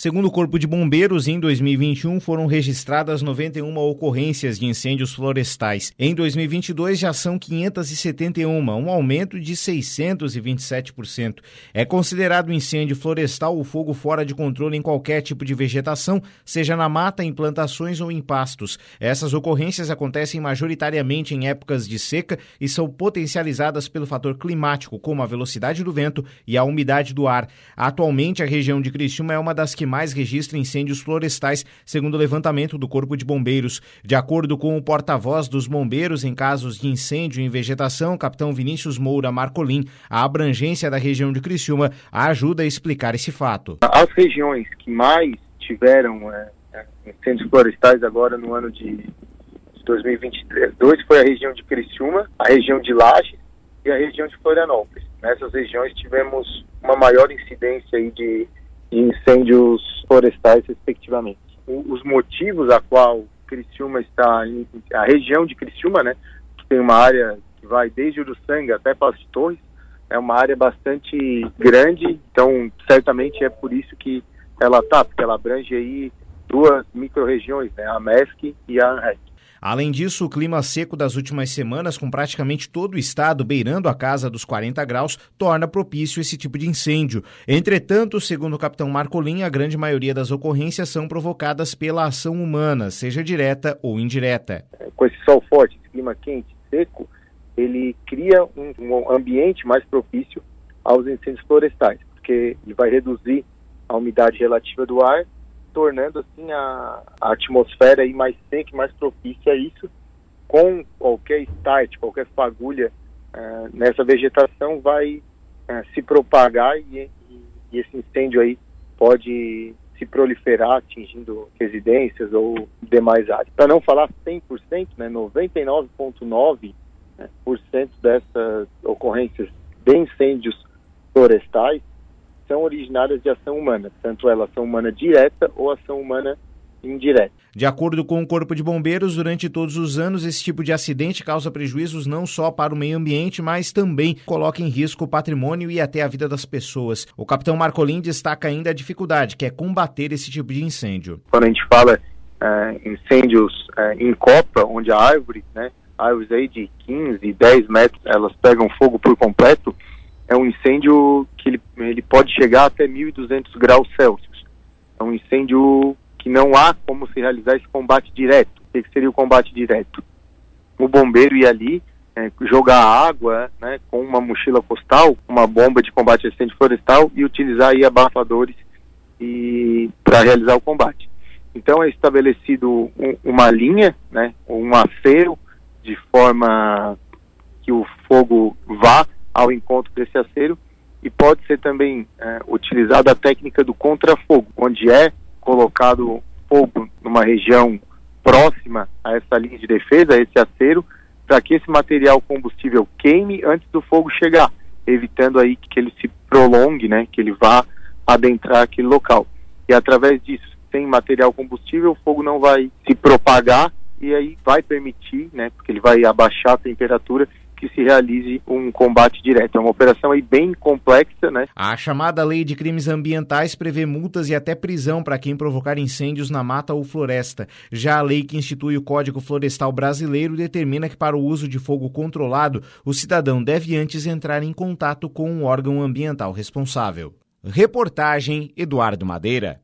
Segundo o Corpo de Bombeiros, em 2021 foram registradas 91 ocorrências de incêndios florestais. Em 2022 já são 571, um aumento de 627%. É considerado incêndio florestal o fogo fora de controle em qualquer tipo de vegetação, seja na mata, em plantações ou em pastos. Essas ocorrências acontecem majoritariamente em épocas de seca e são potencializadas pelo fator climático, como a velocidade do vento e a umidade do ar. Atualmente, a região de Criciúma é uma das que mais registra incêndios florestais, segundo o levantamento do Corpo de Bombeiros. De acordo com o porta-voz dos bombeiros em casos de incêndio em vegetação, capitão Vinícius Moura Marcolin, a abrangência da região de Criciúma ajuda a explicar esse fato. As regiões que mais tiveram é, é incêndios florestais agora no ano de 2022 foi a região de Criciúma, a região de Lages e a região de Florianópolis. Nessas regiões tivemos uma maior incidência aí de de incêndios florestais, respectivamente. Os motivos a qual Criciúma está, em, a região de Criciúma, né, que tem uma área que vai desde Uruçanga até Passo de Torres, é uma área bastante grande, então certamente é por isso que ela está, porque ela abrange aí duas micro-regiões, né, a MESC e a ANREC. Além disso, o clima seco das últimas semanas, com praticamente todo o estado beirando a casa dos 40 graus, torna propício esse tipo de incêndio. Entretanto, segundo o capitão Marcolin, a grande maioria das ocorrências são provocadas pela ação humana, seja direta ou indireta. Com esse sol forte, esse clima quente, seco, ele cria um, um ambiente mais propício aos incêndios florestais, porque ele vai reduzir a umidade relativa do ar tornando assim a, a atmosfera aí mais seca, mais propícia a isso. Com qualquer start, qualquer fagulha uh, nessa vegetação vai uh, se propagar e, e, e esse incêndio aí pode se proliferar, atingindo residências ou demais áreas. Para não falar 100%, né, 99,9% né, por cento dessas ocorrências de incêndios florestais são originárias de ação humana, tanto ela ação humana direta ou ação humana indireta. De acordo com o Corpo de Bombeiros, durante todos os anos, esse tipo de acidente causa prejuízos não só para o meio ambiente, mas também coloca em risco o patrimônio e até a vida das pessoas. O capitão Marcolin destaca ainda a dificuldade, que é combater esse tipo de incêndio. Quando a gente fala é, incêndios é, em copa, onde a árvore, né, árvores aí de 15, 10 metros, elas pegam fogo por completo, é um incêndio que ele, ele pode chegar até 1.200 graus Celsius. É um incêndio que não há como se realizar esse combate direto. O que seria o combate direto? O bombeiro ir ali, é, jogar água né, com uma mochila postal, uma bomba de combate a incêndio florestal e utilizar aí abafadores e para realizar o combate. Então é estabelecido um, uma linha, né, um acero de forma que o fogo vá ao encontro desse acero e pode ser também é, utilizada a técnica do contrafogo, onde é colocado fogo numa região próxima a essa linha de defesa, a esse acero, para que esse material combustível queime antes do fogo chegar, evitando aí que ele se prolongue, né, que ele vá adentrar aquele local. E através disso, sem material combustível, o fogo não vai se propagar e aí vai permitir, né, porque ele vai abaixar a temperatura que se realize um combate direto. É uma operação aí bem complexa, né? A chamada Lei de Crimes Ambientais prevê multas e até prisão para quem provocar incêndios na mata ou floresta. Já a lei que institui o Código Florestal Brasileiro determina que para o uso de fogo controlado, o cidadão deve antes entrar em contato com um órgão ambiental responsável. Reportagem Eduardo Madeira.